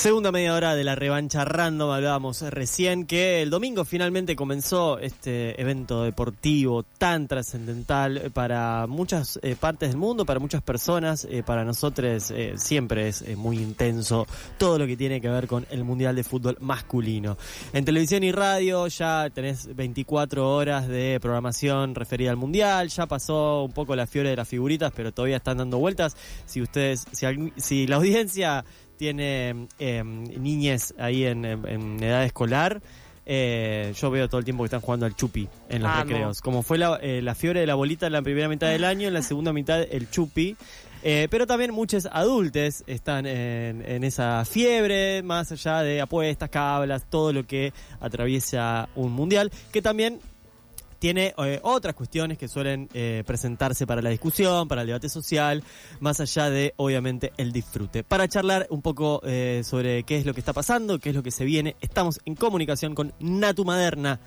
Segunda media hora de la revancha random, hablábamos recién que el domingo finalmente comenzó este evento deportivo tan trascendental para muchas eh, partes del mundo, para muchas personas, eh, para nosotros eh, siempre es muy intenso todo lo que tiene que ver con el Mundial de Fútbol masculino. En televisión y radio ya tenés 24 horas de programación referida al Mundial, ya pasó un poco la fiebre de las figuritas, pero todavía están dando vueltas. Si ustedes, si la audiencia tiene eh, niñes ahí en, en- en edad escolar. eh, yo veo todo el tiempo que están jugando al chupi en los Amo. recreos. Como fue la, eh, la fiebre de la bolita en la primera mitad del año, en la segunda mitad el chupi. Eh, pero también muchos adultos están en, en esa fiebre, más allá de apuestas, cablas, todo lo que atraviesa un mundial, que también tiene eh, otras cuestiones que suelen eh, presentarse para la discusión, para el debate social, más allá de, obviamente, el disfrute. Para charlar un poco eh, sobre qué es lo que está pasando, qué es lo que se viene, estamos en comunicación con Natu Maderna.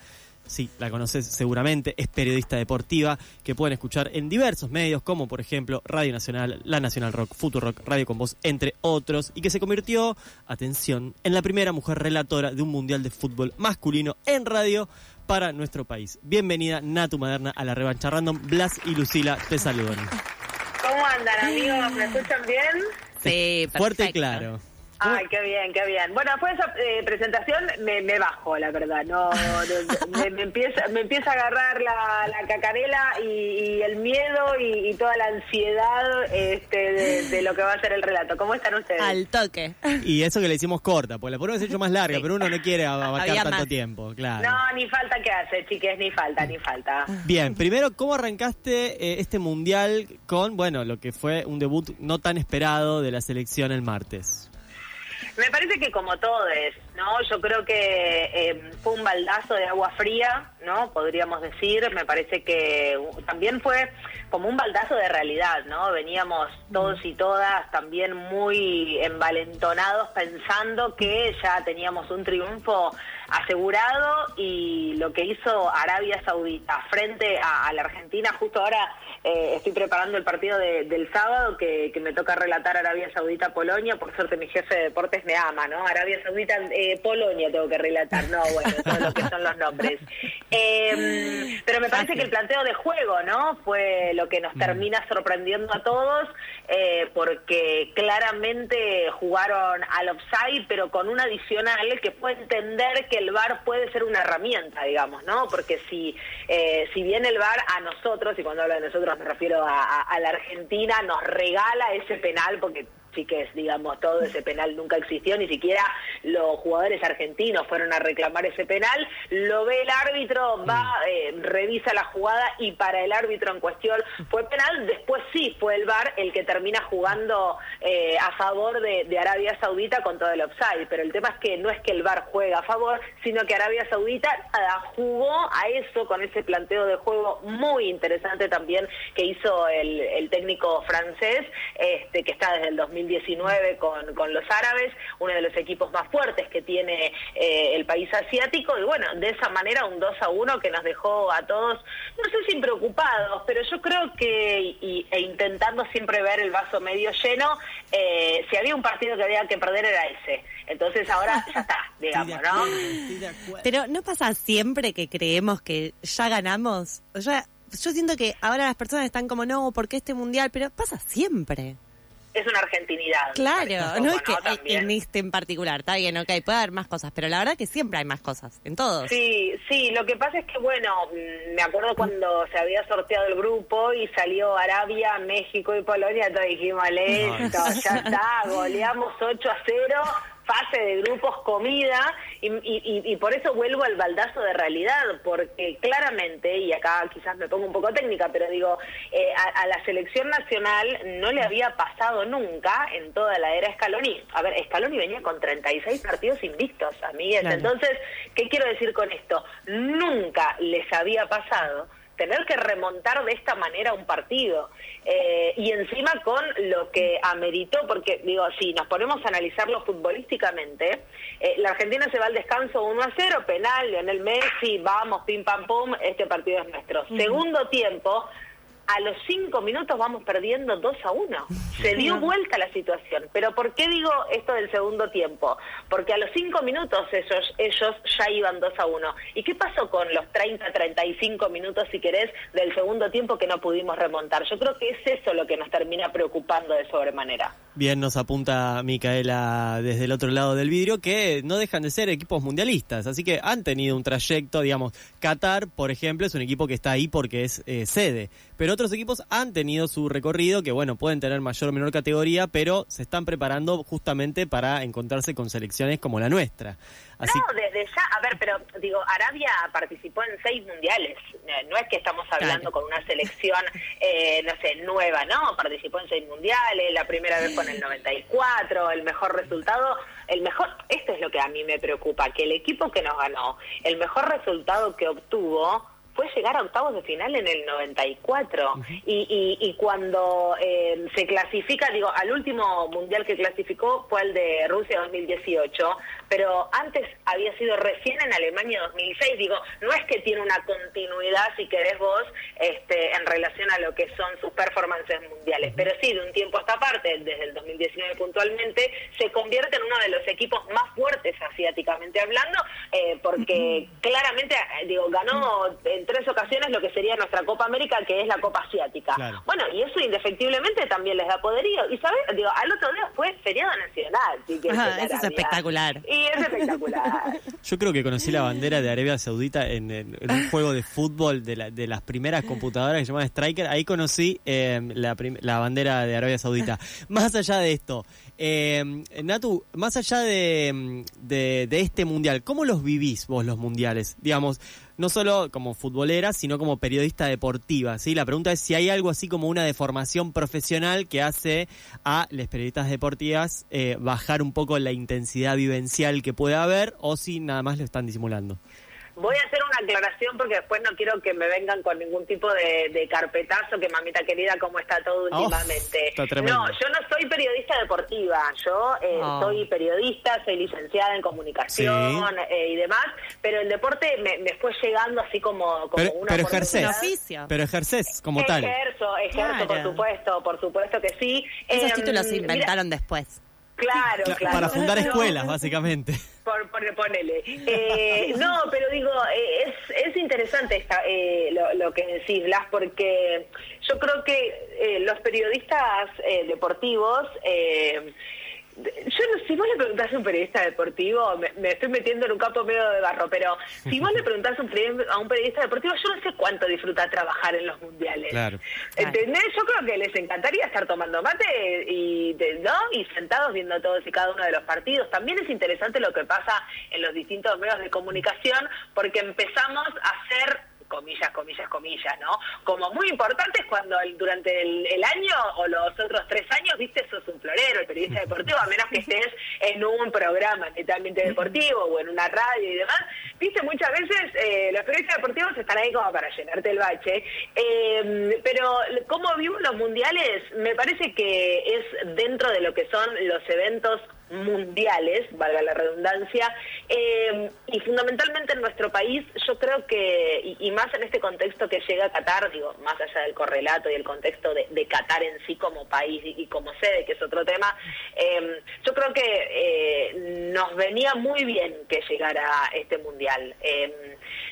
Sí, la conoces seguramente, es periodista deportiva que pueden escuchar en diversos medios, como por ejemplo Radio Nacional, La Nacional Rock, Futurock, Radio con Voz, entre otros, y que se convirtió, atención, en la primera mujer relatora de un mundial de fútbol masculino en radio para nuestro país. Bienvenida, Natu Maderna, a la revancha random. Blas y Lucila te saludan. ¿Cómo andan, amigos? ¿Me escuchan bien? Sí, Fuerte y perfecto. claro. Ay, qué bien, qué bien. Bueno, después de esa eh, presentación me, me bajo, la verdad. No, no, me, me empieza, me empieza a agarrar la, la cacarela y, y el miedo y, y toda la ansiedad este, de, de lo que va a ser el relato. ¿Cómo están ustedes? Al toque. Y eso que le hicimos corta, porque la podemos hecho más larga, pero uno no quiere abarcar tanto más. tiempo, claro. No, ni falta que hace, chiques, ni falta, ni falta. Bien, primero, ¿cómo arrancaste eh, este mundial con, bueno, lo que fue un debut no tan esperado de la selección el martes? Me parece que como todos, ¿no? Yo creo que eh, fue un baldazo de agua fría, ¿no? Podríamos decir. Me parece que también fue como un baldazo de realidad, ¿no? Veníamos todos y todas también muy envalentonados pensando que ya teníamos un triunfo asegurado y lo que hizo Arabia Saudita frente a, a la Argentina, justo ahora eh, estoy preparando el partido de- del sábado que, que me toca relatar Arabia Saudita-Polonia, por suerte mi jefe de deportes me ama, ¿no? Arabia Saudita-Polonia tengo que relatar, no, bueno, todo lo que son los nombres. Eh, pero me parece que el planteo de juego, ¿no? Fue lo que nos termina sorprendiendo a todos, eh, porque claramente jugaron al offside, pero con un adicional que fue entender que el VAR puede ser una herramienta, digamos, ¿no? Porque si, eh, si bien el VAR a nosotros, y cuando hablo de nosotros me refiero a, la Argentina, nos regala ese penal, porque sí que es, digamos, todo ese penal nunca existió, ni siquiera los jugadores argentinos fueron a reclamar ese penal, lo ve el árbitro, va, eh, revisa la jugada y para el árbitro en cuestión fue penal, después sí fue el VAR el que termina jugando eh, a favor de, de Arabia Saudita con todo el offside, pero el tema es que no es que el VAR juega a favor, sino que Arabia Saudita nada, jugó a eso con ese planteo de juego muy interesante también que hizo el, el técnico francés, este que está desde el 2019 con, con los árabes, uno de los equipos más fuertes que tiene eh, el país asiático, y bueno, de esa manera un 2 a 1 que nos dejó a todos, no sé si preocupados, pero yo creo que, y- e intentando siempre ver el vaso medio lleno, eh, si había un partido que había que perder era ese. Entonces ahora ya está, digamos, ¿no? Pero ¿no pasa siempre que creemos que ya ganamos? O sea, yo siento que ahora las personas están como, no, porque este mundial? Pero pasa siempre. Es una argentinidad. Claro, no es que También. en este en particular, está bien, ok, puede haber más cosas, pero la verdad que siempre hay más cosas, en todos. Sí, sí, lo que pasa es que, bueno, mm, me acuerdo cuando se había sorteado el grupo y salió Arabia, México y Polonia, todos dijimos, listo, ya está, goleamos 8 a 0, fase de grupos comida y, y- y por eso vuelvo al baldazo de realidad, porque claramente, y acá quizás me pongo un poco técnica, pero digo, eh, a, a la selección nacional no le había pasado nunca en toda la era Scaloni. A ver, Scaloni venía con 36 partidos invictos, amigues. Claro. Entonces, ¿qué quiero decir con esto? Nunca les había pasado tener que remontar de esta manera un partido Eh, y encima con lo que ameritó, porque digo, si nos ponemos a analizarlo futbolísticamente, eh, la Argentina se va al descanso 1 a 0, penal, Lionel Messi, vamos, pim pam pum, este partido es nuestro. Segundo tiempo, a los cinco minutos vamos perdiendo 2 a 1. Se dio vuelta la situación. Pero ¿por qué digo esto del segundo tiempo? Porque a los cinco minutos ellos, ellos ya iban 2 a 1. ¿Y qué pasó con los 30, 35 minutos, si querés, del segundo tiempo que no pudimos remontar? Yo creo que es eso lo que nos termina preocupando de sobremanera. Bien, nos apunta Micaela desde el otro lado del vidrio que no dejan de ser equipos mundialistas, así que han tenido un trayecto, digamos, Qatar, por ejemplo, es un equipo que está ahí porque es eh, sede, pero otros equipos han tenido su recorrido, que bueno, pueden tener mayor o menor categoría, pero se están preparando justamente para encontrarse con selecciones como la nuestra. Así No, desde ya, a ver, pero digo, Arabia participó en seis mundiales. Eh, No es que estamos hablando Claro. con una selección, eh, no sé, nueva, ¿no? Participó en seis mundiales, la primera vez con el 94, el mejor resultado, el mejor, esto es lo que a mí me preocupa, que el equipo que nos ganó, el mejor resultado que obtuvo fue llegar a octavos de final en el 94 y, y, y cuando eh, se clasifica, digo, al último mundial que clasificó fue el de Rusia 2018, pero antes había sido recién en Alemania 2006, digo, no es que tiene una continuidad, si querés vos, este, en relación a lo que son sus performances mundiales, pero sí, de un tiempo a esta parte, desde el 2019 puntualmente, se convierte en uno de los equipos más fuertes asiáticamente hablando, eh, porque claramente, eh, digo, ganó en tres ocasiones lo que sería nuestra Copa América, que es la Copa Asiática. Claro. Bueno, y eso indefectiblemente también les da poderío. Y sabes, digo, al otro día fue feriado nacional. si Ajá, eso es espectacular. Y es espectacular. Yo creo que conocí la bandera de Arabia Saudita en, en- en un juego de fútbol de, la- de las primeras computadoras que se llamaba Striker. Ahí conocí eh, la, prim- la bandera de Arabia Saudita. Más allá de esto, eh, Natu, más allá de, de, de este mundial, ¿cómo los vivís vos los mundiales? Digamos, no solo como futbolera, sino como periodista deportiva. ¿sí? La pregunta es si hay algo así como una deformación profesional que hace a las periodistas deportivas eh, bajar un poco la intensidad vivencial que puede haber o si nada más lo están disimulando. Voy a hacer una aclaración porque después no quiero que me vengan con ningún tipo de, de carpetazo, que mamita querida, cómo está todo Oh, últimamente. está tremendo. no, yo no soy periodista deportiva, yo eh, Oh. soy periodista, soy licenciada en comunicación Sí. eh, y demás, pero el deporte me, me fue llegando así como, como Pero, una pero oficio. Pero ejercés como tal. Ejerzo, ejerzo, por supuesto, por supuesto que sí. Esos Em, títulos se mira, inventaron después. claro, Cla- claro. Para fundar escuelas, básicamente. Por, por- ponele. Eh, no, pero digo, eh, es, es interesante esta, eh, lo, lo que decís, Blas, porque yo creo que eh, los periodistas eh, deportivos... yo no, si vos le preguntás a un periodista deportivo, me, me estoy metiendo en un campo medio de barro, pero si vos le preguntás a un, peri- a un periodista deportivo, yo no sé cuánto disfruta trabajar en los mundiales. Claro. ¿Entendés? Yo creo que les encantaría estar tomando mate y, de- ¿no? y sentados viendo todos y cada uno de los partidos. También es interesante lo que pasa en los distintos medios de comunicación porque empezamos a hacer comillas, comillas, comillas, ¿no? Como muy importantes cuando el- durante el, el año o los otros tres años, viste, sos un florero, el periodista deportivo, a menos que estés en un programa netamente deportivo o en una radio y demás, viste, muchas veces eh, los periodistas deportivos están ahí como para llenarte el bache, Eh, pero cómo vivo los mundiales, me parece que es dentro de lo que son los eventos mundiales, valga la redundancia, eh, y fundamentalmente en nuestro país, yo creo que, y, más en este contexto que llega a Qatar, digo, más allá del correlato y el contexto de, Qatar en sí como país y, como sede, que es otro tema, eh, yo creo que eh, nos venía muy bien que llegara este mundial.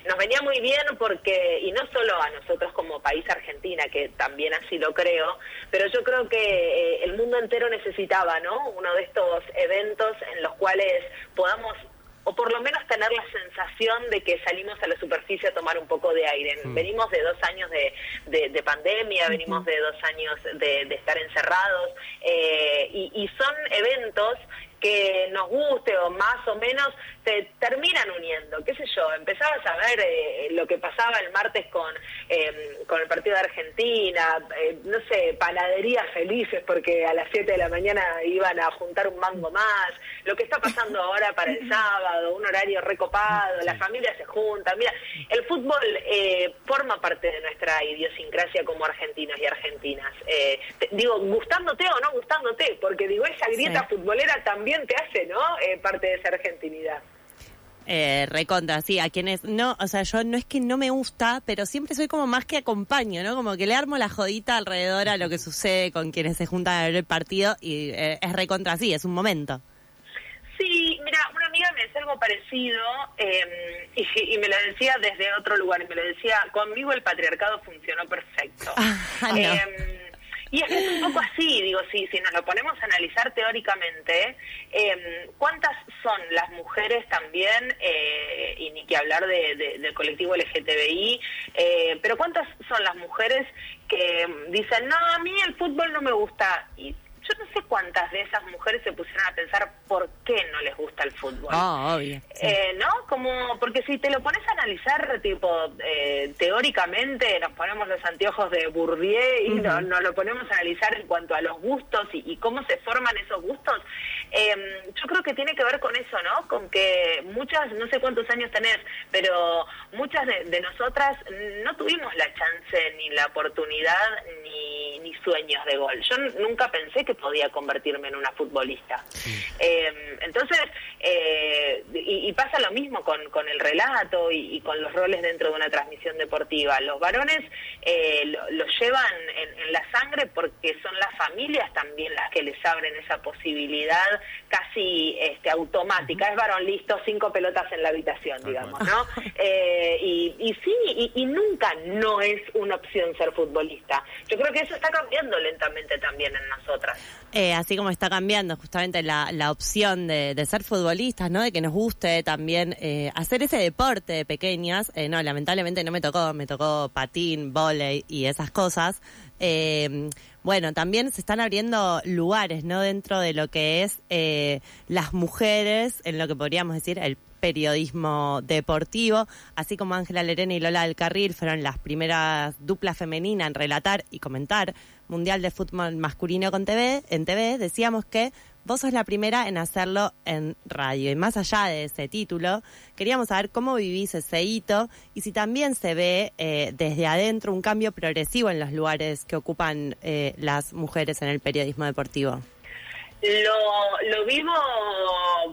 Nos venía muy bien porque, y no solo a nosotros como país Argentina, que también así lo creo, pero yo creo que el mundo entero necesitaba, ¿no? Uno de estos en los cuales podamos o por lo menos tener la sensación de que salimos a la superficie a tomar un poco de aire. Venimos de dos años de, de- de pandemia, venimos de dos años de, de estar encerrados, eh, y, y son eventos que nos guste o más o menos, te terminan uniendo, qué sé yo, empezabas a ver eh, lo que pasaba el martes con, eh, con el partido de Argentina, eh, no sé, panaderías felices porque a las 7 de la mañana iban a juntar un mango más, lo que está pasando ahora para el sábado, un horario recopado, las familias se juntan, mira, el fútbol eh, forma parte de nuestra idiosincrasia como argentinos y argentinas. Eh, te- digo, gustándote o no gustándote, porque digo, esa grieta Sí. futbolera también te hace, ¿no? Eh, parte de esa argentinidad. Eh, recontra, sí, a quienes no, o sea, yo no es que no me gusta, pero siempre soy como más que acompaño, ¿no? Como que le armo la jodita alrededor a lo que sucede con quienes se juntan a ver el partido y eh, es recontra, sí, es un momento. Sí, mira, una amiga me decía algo parecido eh, y, y me lo decía desde otro lugar, y me lo decía, conmigo el patriarcado funcionó perfecto. Ah, no. Y es que es un poco así, digo, si, si nos lo ponemos a analizar teóricamente, eh, ¿cuántas son las mujeres también, eh, y ni que hablar de- de- del colectivo LGTBI, eh, pero cuántas son las mujeres que dicen, no, a mí el fútbol no me gusta? Y yo no sé cuántas de esas mujeres se pusieron a pensar por qué no les gusta el fútbol. Oh, obvio. sí. Eh, ¿No? Como, porque si te lo pones a analizar, tipo, eh, teóricamente, nos ponemos los anteojos de Bourdieu y no- nos lo ponemos a analizar en cuanto a los gustos y, y cómo se forman esos gustos, eh, yo creo que tiene que ver con eso, ¿no? Con que muchas, no sé cuántos años tenés, pero muchas de, de nosotras no tuvimos la chance, ni la oportunidad, ni, ni sueños de gol. Yo nunca pensé que podía convertirme en una futbolista. Eh, entonces, eh, y, y pasa lo mismo con, con el relato y, y con los roles dentro de una transmisión deportiva. Los varones eh, lo, lo llevan en, en la sangre porque son las familias también las que les abren esa posibilidad casi este, automática. Es varón listo, cinco pelotas en la habitación, digamos, ¿no? Eh, y, y sí, y, y nunca no es una opción ser futbolista. Yo creo que eso está cambiando lentamente también en nosotras. Eh, así como está cambiando justamente la, la opción de, de ser futbolistas, ¿no? De que nos guste también eh, hacer ese deporte de pequeñas. Eh, no, lamentablemente no me tocó, me tocó patín, y esas cosas. Eh, bueno, también se están abriendo lugares, ¿no? Dentro de lo que es eh, las mujeres, en lo que podríamos decir el periodismo deportivo, así como Ángela Lerena y Lola del Carril fueron las primeras duplas femeninas en relatar y comentar Mundial de Fútbol Masculino con TV, en TV, decíamos que vos sos la primera en hacerlo en radio. Y más allá de ese título, queríamos saber cómo vivís ese hito y si también se ve eh, desde adentro un cambio progresivo en los lugares que ocupan eh, las mujeres en el periodismo deportivo. Lo, lo vivo,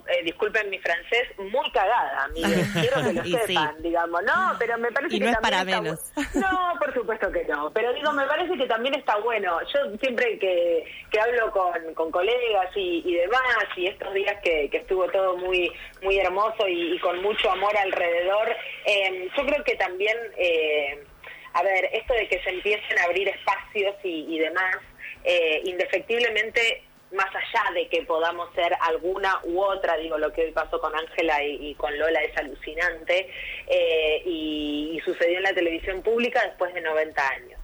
eh, disculpen mi francés, muy cagada, amigos. Quiero que lo Y sí. sepan, digamos. No, pero me parece Y que es también para está menos. No, por supuesto que no. Pero digo, me parece que también está bueno. Yo siempre que, que hablo con, con colegas y, y demás, y estos días que, que estuvo todo muy muy hermoso y, y con mucho amor alrededor, eh, yo creo que también, eh, a ver, esto de que se empiecen a abrir espacios y, y demás, eh, indefectiblemente más allá de que podamos ser alguna u otra, digo, lo que hoy pasó con Ángela y, con Lola es alucinante, eh, y, y sucedió en la televisión pública después de 90 años.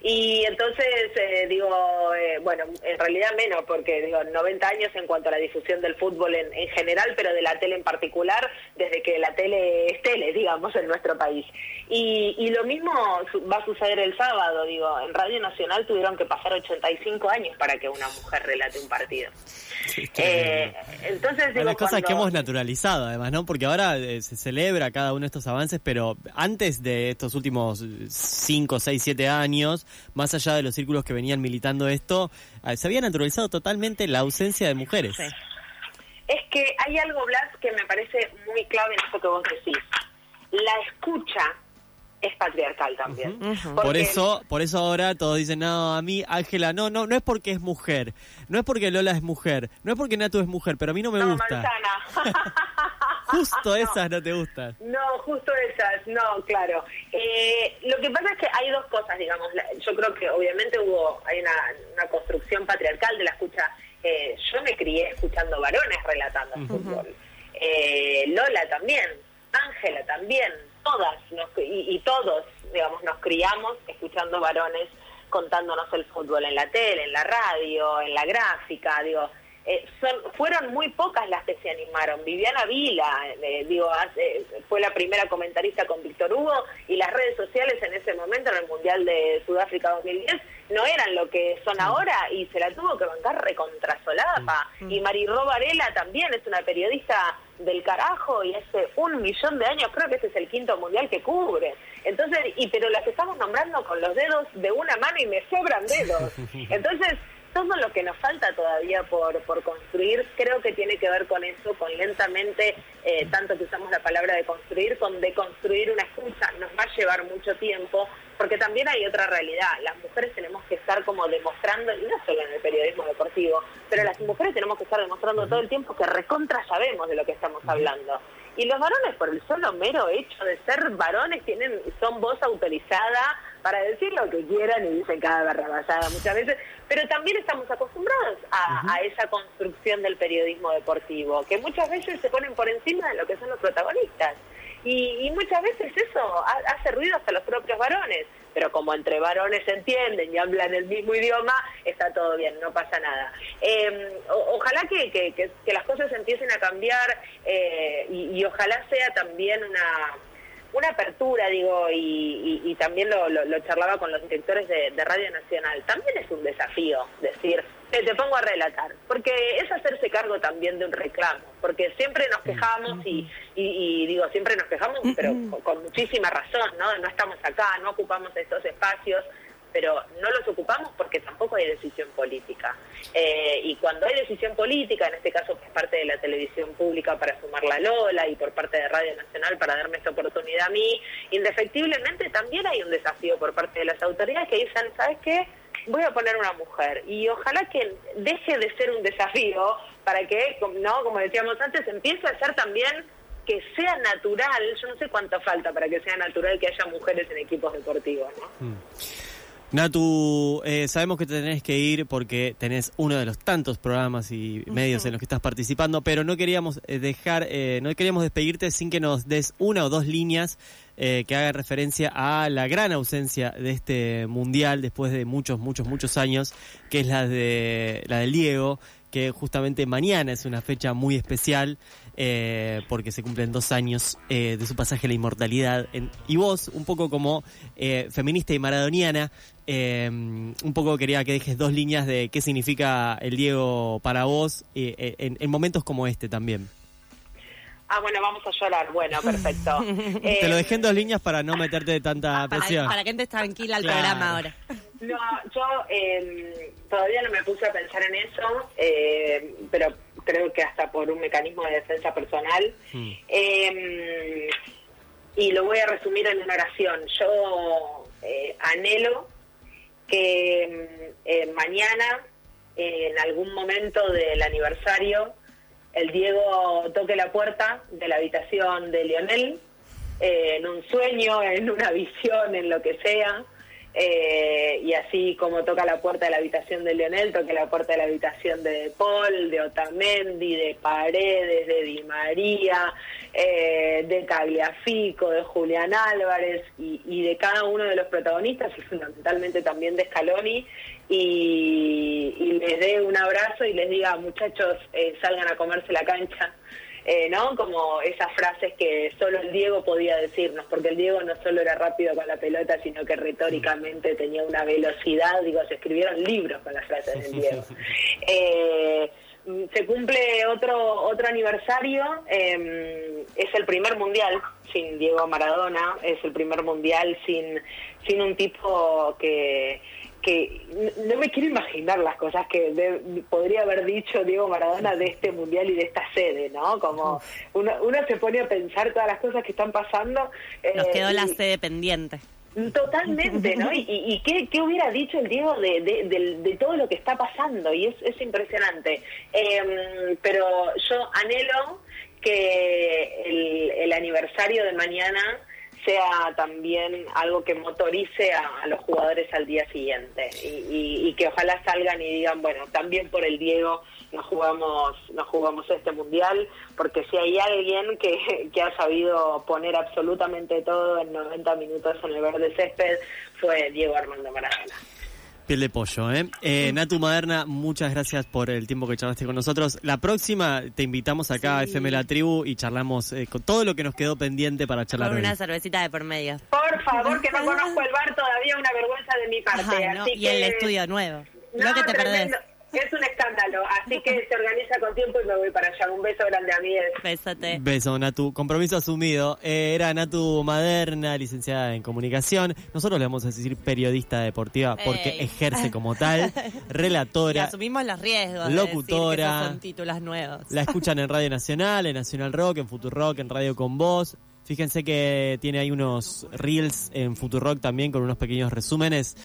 Y entonces, eh, digo, eh, bueno, en realidad menos, porque digo, 90 años en cuanto a la difusión del fútbol en, en general, pero de la tele en particular, desde que la tele es tele, digamos, en nuestro país. Y, y lo mismo va a suceder el sábado, digo, en Radio Nacional tuvieron que pasar 85 años para que una mujer relate un partido. Eh, entonces, digo, las cosas que hemos naturalizado, además, ¿no? Porque ahora eh, se celebra cada uno de estos avances, pero antes de estos últimos 5, 6, 7 años, más allá de los círculos que venían militando esto, eh, se había naturalizado totalmente la ausencia de mujeres. Sí. Es que hay algo, Blas, que me parece muy clave en esto que vos decís. La escucha es patriarcal también. Por eso, por eso ahora todos dicen, no, a mí Ángela, no, no, no es porque es mujer, no es porque Lola es mujer, no es porque Natu es mujer, pero a mí no me no, gusta. manzana. Justo esas no te gustan. No, justo esas, no, claro. Eh, lo que pasa es que hay dos cosas, digamos. Yo creo que obviamente hubo, hay una, una construcción patriarcal de la escucha. Eh, yo me crié escuchando varones relatando el fútbol. Eh, Lola también, Ángela también, todas nos- y, y todos, digamos, nos criamos escuchando varones contándonos el fútbol en la tele, en la radio, en la gráfica, digo. Eh, son, fueron muy pocas las que se animaron. Viviana Vila, eh, digo, hace- fue la primera comentarista con Víctor Hugo y las redes sociales en ese momento, en el Mundial de Sudáfrica 2010, no eran lo que son ahora y se la tuvo que bancar recontrasolapa. Y Mariró Varela también es una periodista del carajo y hace un millón de años, creo que ese es el quinto mundial que cubre. Entonces, y pero las estamos nombrando con los dedos de una mano y me sobran dedos. Entonces, todo lo que nos falta todavía por, por construir creo que tiene que ver con eso, con lentamente, eh, tanto que usamos la palabra de construir, con deconstruir una escucha. Nos va a llevar mucho tiempo, porque también hay otra realidad. Las mujeres tenemos que estar como demostrando, y no solo en el periodismo deportivo, pero las mujeres tenemos que estar demostrando todo el tiempo que recontra sabemos de lo que estamos hablando. Y los varones, por el solo mero hecho de ser varones, tienen son voz autorizada para decir lo que quieran y dicen cada barrabasada muchas veces, pero también estamos acostumbrados a, a esa construcción del periodismo deportivo, que muchas veces se ponen por encima de lo que son los protagonistas. Y, y muchas veces eso ha- hace ruido hasta los propios varones, pero como entre varones se entienden y hablan el mismo idioma, está todo bien, no pasa nada. Eh, o- ojalá que, que- que- que las cosas empiecen a cambiar eh, y, y ojalá sea también una una apertura, digo, y, y- y también lo, lo- lo charlaba con los directores de, de Radio Nacional. También es un desafío decir, "Eh, te pongo a relatar, porque es hacerse cargo también de un reclamo, porque siempre nos quejamos y digo, siempre nos quejamos, pero con, con muchísima razón, ¿no? No estamos acá, no ocupamos estos espacios, pero no los ocupamos porque tampoco hay decisión política. Eh, y cuando hay decisión política, en este caso por parte de la televisión pública para sumar la Lola y por parte de Radio Nacional para darme esta oportunidad a mí, indefectiblemente también hay un desafío por parte de las autoridades que dicen, ¿sabes qué? Voy a poner una mujer y ojalá que deje de ser un desafío para que, no, como decíamos antes, empiece a ser también que sea natural, yo no sé cuánto falta para que sea natural que haya mujeres en equipos deportivos, ¿no? Natu, eh, sabemos que te tenés que ir porque tenés uno de los tantos programas y medios en los que estás participando, pero no queríamos eh, dejar, eh, no queríamos despedirte sin que nos des una o dos líneas eh, que hagan referencia a la gran ausencia de este mundial después de muchos, muchos, muchos años, que es la de la del Diego, que justamente mañana es una fecha muy especial eh, porque se cumplen dos años eh, de su pasaje a la inmortalidad. En- y vos, un poco como eh, feminista y maradoniana, eh, un poco quería que dejes dos líneas de qué significa el Diego para vos eh, eh, en, en momentos como este también. Ah, bueno, vamos a llorar. Bueno, perfecto. Eh, Te lo dejé en dos líneas para no meterte tanta Para, presión. para que entres tranquila al Claro. programa ahora. No, yo eh, todavía no me puse a pensar en eso, eh, pero creo que hasta por un mecanismo de defensa personal. Mm. Eh, y lo voy a resumir en una oración. Yo eh, anhelo que eh, mañana, eh, en algún momento del aniversario, el Diego toque la puerta de la habitación de Lionel, eh, en un sueño, en una visión, en lo que sea, eh, y así como toca la puerta de la habitación de Lionel, toque la puerta de la habitación de De Paul, de Otamendi, de Paredes, de Di María, eh, de Tagliafico, de Julián Álvarez y, y de cada uno de los protagonistas y fundamentalmente también de Scaloni y, y les dé un abrazo y les diga muchachos eh, salgan a comerse la cancha eh, ¿no? Como esas frases que solo el Diego podía decirnos, porque el Diego no solo era rápido con la pelota, sino que retóricamente tenía una velocidad, digo, se escribieron libros con las frases del Diego. Eh, se cumple otro otro aniversario, eh, es el primer mundial sin Diego Maradona, es el primer mundial sin, sin un tipo que que no me quiero imaginar las cosas que de- podría haber dicho Diego Maradona de este mundial y de esta sede, ¿no? Como uno, uno se pone a pensar todas las cosas que están pasando. Nos eh, quedó la y- sede pendiente. Totalmente, ¿no? Y, qué, qué hubiera dicho el Diego de, de, del- de todo lo que está pasando, y es, es impresionante. Eh, pero yo anhelo que el, el aniversario de mañana sea también algo que motorice a, los jugadores al día siguiente. Y que ojalá salgan y digan bueno también por el Diego nos jugamos nos jugamos este mundial porque si hay alguien que, que ha sabido poner absolutamente todo en 90 minutos en el verde césped fue Diego Armando Maradona Piel de pollo, ¿eh? eh Natu Maderna, muchas gracias por el tiempo que charlaste con nosotros. La próxima te invitamos acá a FM La Tribu y charlamos eh, con todo lo que nos quedó pendiente para charlar Con hoy. una cervecita de por medio. Por favor, que no conozco el bar todavía, una vergüenza de mi parte. Ajá, ¿no? así Y que... el estudio nuevo. No, lo que te perdés. Es un escándalo, así que se organiza con tiempo y me voy para allá. Un beso grande a mí. Besote. Beso, Natu. Compromiso asumido. Eh, era Natu Maderna, licenciada en comunicación. Nosotros le vamos a decir periodista deportiva porque Ey. ejerce como tal. Y Relatora. asumimos los riesgos. de Locutora. decir que esos son títulos nuevos. La escuchan en Radio Nacional, en Nacional Rock, en Futurock, en Radio Con Voz. Fíjense que tiene ahí unos reels en Futurock también con unos pequeños resúmenes